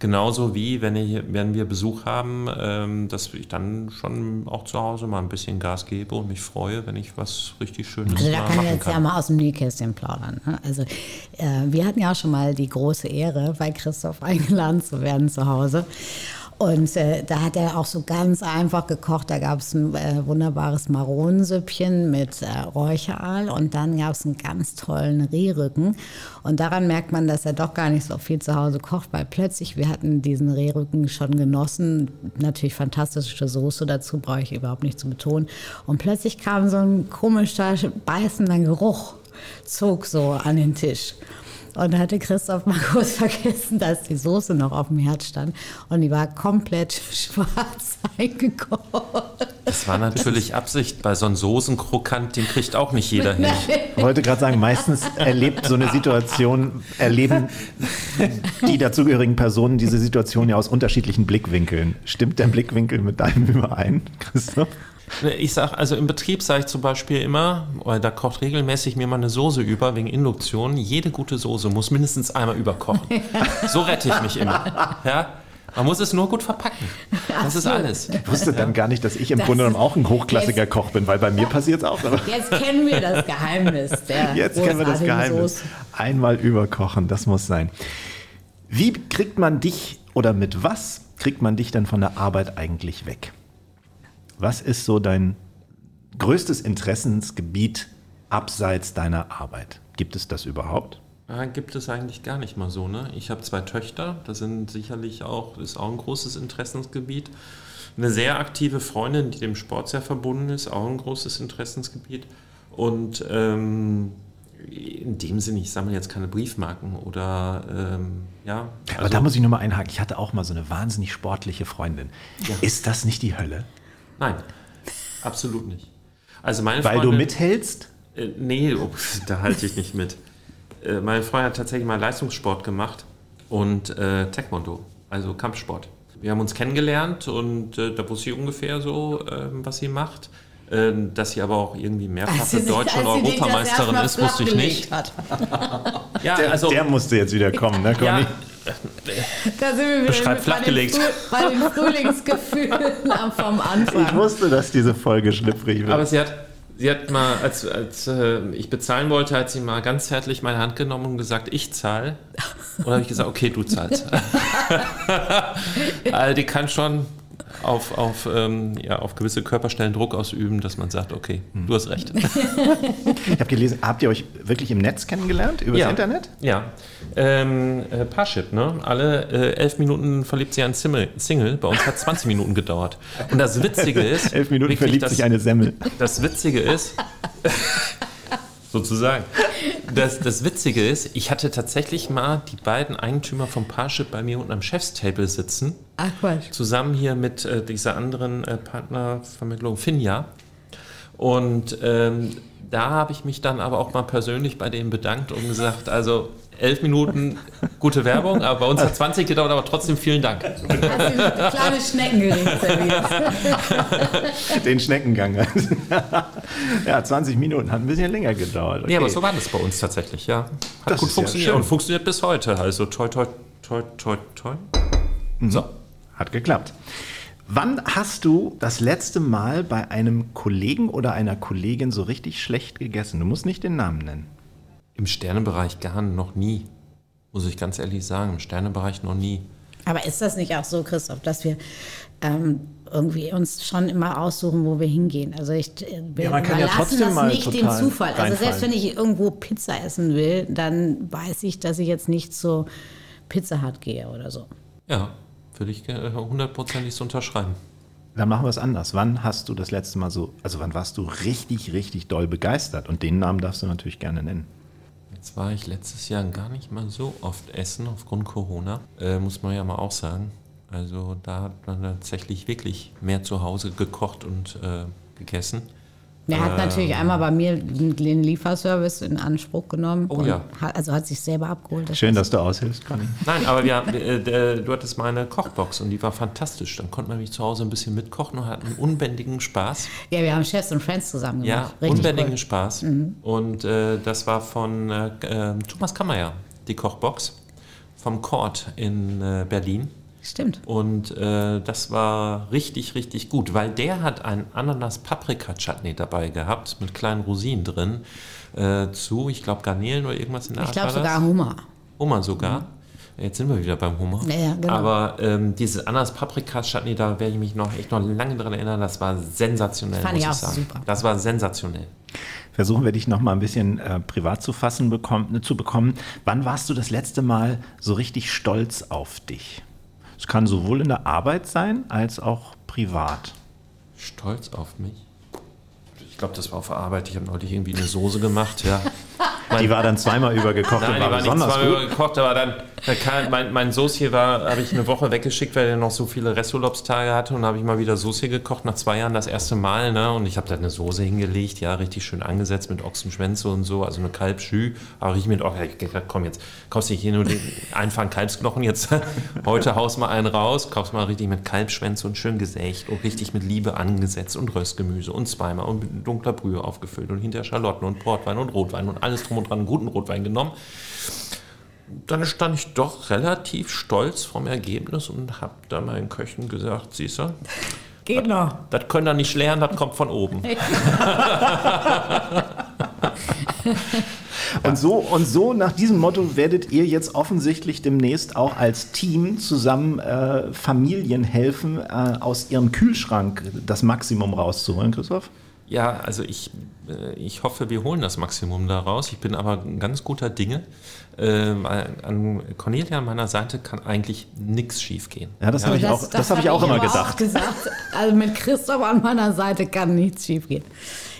Genauso wie, wenn, ich, wenn wir Besuch haben, ähm, dass ich dann schon auch zu Hause mal ein bisschen Gas gebe und mich freue, wenn ich was richtig Schönes Also da kann ich jetzt ja kann. mal aus dem Nähkästchen plaudern. ne? Also äh, wir hatten ja auch schon mal die große Ehre, bei Christoph eingeladen zu werden zu Hause. Und äh, da hat er auch so ganz einfach gekocht. Da gab es ein äh, wunderbares Maronensüppchen mit äh, Räucheraal und dann gab es einen ganz tollen Rehrücken. Und daran merkt man, dass er doch gar nicht so viel zu Hause kocht, weil plötzlich, wir hatten diesen Rehrücken schon genossen. Natürlich fantastische Soße dazu, brauche ich überhaupt nicht zu betonen. Und plötzlich kam so ein komischer, beißender Geruch, zog so an den Tisch. Und da hatte Christoph mal kurz vergessen, dass die Soße noch auf dem Herd stand. Und die war komplett schwarz eingekocht. Das war natürlich Absicht. Bei so einem Soßenkrokant, den kriegt auch nicht jeder hin. Ich wollte gerade sagen, meistens erlebt so eine Situation, erleben die dazugehörigen Personen diese Situation ja aus unterschiedlichen Blickwinkeln. Stimmt der Blickwinkel mit deinem überein, Christoph? Ich sag, also im Betrieb sage ich zum Beispiel immer, oder da kocht regelmäßig mir mal eine Soße über wegen Induktion. Jede gute Soße muss mindestens einmal überkochen. So rette ich mich immer. Ja? Man muss es nur gut verpacken. Das ist alles. Ich wusste dann gar nicht, dass ich im Das Grunde genommen auch ein hochklassiger Jetzt- Koch bin, weil bei mir passiert es auch. Aber Jetzt kennen wir das Geheimnis der jetzt kennen wir das Geheimnis. Soße. Einmal überkochen, das muss sein. Wie kriegt man dich oder mit was kriegt man dich denn von der Arbeit eigentlich weg? Was ist so dein größtes Interessensgebiet abseits deiner Arbeit? Gibt es das überhaupt? Ja, gibt es eigentlich gar nicht mal so. Ne? Ich habe zwei Töchter, das sind sicherlich auch, ist auch ein großes Interessensgebiet. Eine sehr aktive Freundin, die dem Sport sehr verbunden ist, auch ein großes Interessensgebiet. Und ähm, in dem Sinne, ich sammle jetzt keine Briefmarken oder ähm, ja. Aber da muss ich nur mal einhaken. Ich hatte auch mal so eine wahnsinnig sportliche Freundin. Ist das nicht die Hölle? Nein, absolut nicht. Also meine Weil du Freundin- mithältst? Äh, nee, oh, da halte ich nicht mit. Äh, meine Freundin hat tatsächlich mal Leistungssport gemacht und äh, Taekwondo, also Kampfsport. Wir haben uns kennengelernt und äh, da wusste ich ungefähr so, ähm, was sie macht. Ähm, dass sie aber auch irgendwie mehrfache sich- Deutsche und Europameisterin ist, wusste ich nicht. Ja, Der, also, der musste jetzt wieder kommen, ne, ja, Conny? Da sind wir wieder flachgelegt. Bei den Frühlingsgefühlen am- vom Anfang. Ich wusste, dass diese Folge schlüpfrig wird. Aber sie hat, sie hat mal, als, als äh, ich bezahlen wollte, hat sie mal ganz zärtlich meine Hand genommen und gesagt, ich zahle. Und dann habe ich gesagt, okay, du zahlst. also die kann schon auf, auf, ähm, ja, auf gewisse Körperstellen Druck ausüben, dass man sagt, okay, du hast recht. ich habe gelesen, habt ihr euch wirklich im Netz kennengelernt? Über das Internet? Ja. Ähm, äh, Parship, ne? Alle äh, elf Minuten verliebt sich ein Single. Single. Bei uns hat 20 Minuten gedauert. Und das Witzige ist. Elf Minuten wirklich, verliebt dass- sich eine Semmel. Das Witzige ist, sozusagen, das, das Witzige ist, ich hatte tatsächlich mal die beiden Eigentümer vom Parship bei mir unten am Chefstable sitzen, Ach Quatsch. zusammen hier mit äh, dieser anderen äh, Partnervermittlung Finja. Und ähm, da habe ich mich dann aber auch mal persönlich bei denen bedankt und gesagt, also elf Minuten gute Werbung, aber bei uns hat 20 gedauert, aber trotzdem vielen Dank. Ein kleines Schneckengericht serviert. Den Schneckengang. ja, 20 Minuten, hat ein bisschen länger gedauert. Okay. Ja, aber so war das bei uns tatsächlich, ja. Hat Das gut ja funktioniert schön. und funktioniert bis heute. Also toi, toi, toi, toi, toi. Mhm. So. Hat geklappt. Wann hast du das letzte Mal bei einem Kollegen oder einer Kollegin so richtig schlecht gegessen? Du musst nicht den Namen nennen. Im Sternenbereich gar noch nie. Muss ich ganz ehrlich sagen, im Sternenbereich noch nie. Aber ist das nicht auch so, Christoph, dass wir ähm, irgendwie uns schon immer aussuchen, wo wir hingehen? Also ich äh, wir Ja, man kann ja trotzdem das mal nicht dem Zufall. Also selbst wenn ich irgendwo Pizza essen will, dann weiß ich, dass ich jetzt nicht zu Pizza Hut gehe oder so. Ja, würde ich hundertprozentig so unterschreiben. Dann machen wir es anders. Wann hast du das letzte Mal so, also wann warst du richtig, richtig doll begeistert? Und den Namen darfst du natürlich gerne nennen. Jetzt war ich letztes Jahr gar nicht mal so oft essen aufgrund Corona, äh, muss man ja mal auch sagen. Also da hat man tatsächlich wirklich mehr zu Hause gekocht und äh, gegessen. Er hat Ähm. natürlich einmal bei mir den Lieferservice in Anspruch genommen. Oh und ja. Hat, also hat sich selber abgeholt. Das Schön, dass du aushilfst, Conny. Nein, aber wir, äh, äh, du hattest meine Kochbox und die war fantastisch. Dann konnte man mich zu Hause ein bisschen mitkochen und hatten unbändigen Spaß. Ja, wir haben Chefs und Friends zusammen Ja, gemacht. Richtig unbändigen cool. Spaß. Und äh, das war von äh, äh, Thomas Kammerer, die Kochbox vom Court in äh, Berlin. Stimmt. Und äh, das war richtig, richtig gut, weil der hat ein Ananas-Paprika-Chutney dabei gehabt mit kleinen Rosinen drin äh, zu, ich glaube, Garnelen oder irgendwas in der Ich Art. glaube war das. sogar Hummer. Hummer sogar. Jetzt sind wir wieder beim Hummer. Ja, ja, genau. Aber ähm, dieses Ananas-Paprika-Chutney, da werde ich mich noch echt noch lange dran erinnern, das war sensationell, Fand muss ich ich auch sagen. super. Das war sensationell. Versuchen wir dich noch mal ein bisschen äh, privat zu fassen bekommen, zu bekommen. Wann warst du das letzte Mal so richtig stolz auf dich? Es kann sowohl in der Arbeit sein als auch privat. Stolz auf mich. Ich glaube, das war auf der Arbeit. Ich habe neulich irgendwie eine Soße gemacht, ja. Die war dann zweimal übergekocht Nein, und die war war nicht besonders zweimal gut. gekocht, aber dann, da kam, mein, mein Soße war, habe ich eine Woche weggeschickt, weil er noch so viele Resturlaubstage hatte und habe ich mal wieder Soße gekocht, nach zwei Jahren das erste Mal, ne, und ich habe da eine Soße hingelegt, ja, richtig schön angesetzt mit Ochsenschwänze und so, also eine Kalbschü, aber ich hab gedacht, komm jetzt, kaufst nicht hier nur den einfachen Kalbsknochen, jetzt heute haust mal einen raus, kaufst mal richtig mit Kalbschwänze und schön gesägt und richtig mit Liebe angesetzt und Röstgemüse und zweimal und mit dunkler Brühe aufgefüllt und hinter Schalotten und Portwein und Rotwein und alles drum und dran, einen guten Rotwein genommen dann stand ich doch relativ stolz vom Ergebnis und habe da meinen Köchen gesagt, siehst du, Geht noch. das könnt ihr nicht lernen, das kommt von oben. Und so, und so nach diesem Motto werdet ihr jetzt offensichtlich demnächst auch als Team zusammen äh, Familien helfen, äh, aus ihrem Kühlschrank das Maximum rauszuholen, Christoph? Ja, also ich, äh, ich hoffe, wir holen das Maximum daraus. Ich bin aber ein ganz guter Dinge. Äh, weil an Cornelia an meiner Seite kann eigentlich nichts schief gehen. Ja, das habe ich auch, das hab ich auch immer gedacht. gesagt. Also mit Christoph an meiner Seite kann nichts schiefgehen.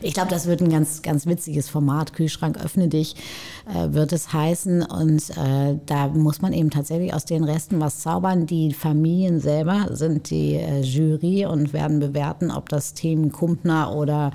Ich glaube, das wird ein ganz, ganz witziges Format. Kühlschrank öffne dich, wird es heißen. Und äh, da muss man eben tatsächlich aus den Resten was zaubern. Die Familien selber sind die äh, Jury und werden bewerten, ob das Team Kumpner oder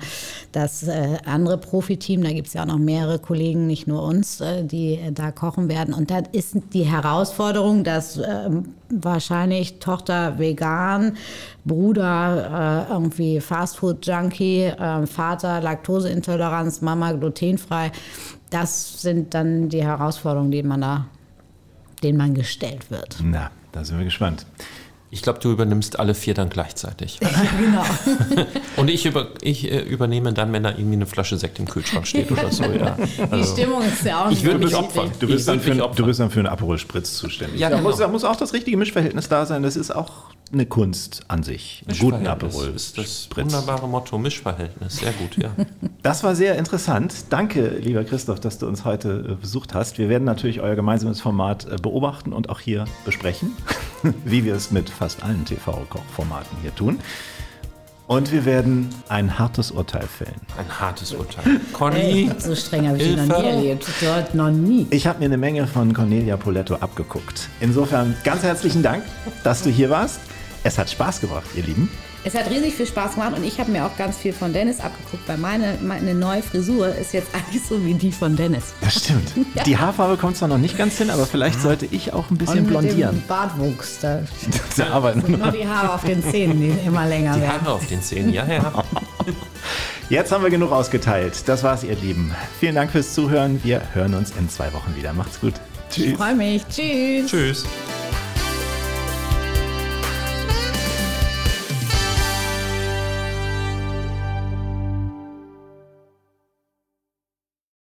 das äh, andere Profiteam, da gibt es ja auch noch mehrere Kollegen, nicht nur uns, äh, die äh, da kochen werden. Und da ist die Herausforderung, dass ähm, wahrscheinlich Tochter vegan, Bruder äh, irgendwie Fastfood-Junkie, äh, Vater Laktoseintoleranz, Mama glutenfrei. Das sind dann die Herausforderungen, die man da den man gestellt wird. Na, da sind wir gespannt. Ich glaube, du übernimmst alle vier dann gleichzeitig. genau. Und ich, über, ich äh, übernehme dann, wenn da irgendwie eine Flasche Sekt im Kühlschrank steht oder so. Ja. Die Stimmung ist ja auch ich würde nicht mich so opfern. Du bist, Ich dann für, mich ein- opfern. du bist dann für einen Aperol Spritz zuständig. Ja, da, genau. muss, da muss auch das richtige Mischverhältnis da sein. Das ist auch eine Kunst an sich. Einen guten Aperol ist das Spritz. wunderbare Motto, Mischverhältnis. Sehr gut, ja. Das war sehr interessant. Danke, lieber Christoph, dass du uns heute äh, besucht hast. Wir werden natürlich euer gemeinsames Format äh, beobachten und auch hier besprechen, wie wir es mit fast allen TV-Kochformaten hier tun. Und wir werden ein hartes Urteil fällen. Ein hartes Urteil. Conny, so streng habe ich ihn noch nie erlebt. Dort noch nie. Ich habe mir eine Menge von Cornelia Poletto abgeguckt. Insofern ganz herzlichen Dank, dass du hier warst. Es hat Spaß gebracht, ihr Lieben. Es hat riesig viel Spaß gemacht und ich habe mir auch ganz viel von Dennis abgeguckt, weil meine, meine neue Frisur ist jetzt eigentlich so wie die von Dennis. Das stimmt. Die Haarfarbe kommt zwar noch nicht ganz hin, aber vielleicht sollte ich auch ein bisschen und mit blondieren. dem Bartwuchs, da Wir arbeiten nur die Haare auf den Zähnen, die immer länger die werden. Haare auf den Zähnen, ja, ja. Jetzt haben wir genug ausgeteilt. Das war's, ihr Lieben. Vielen Dank fürs Zuhören. Wir hören uns in zwei Wochen wieder. Macht's gut. Ich freue mich. Tschüss. Tschüss.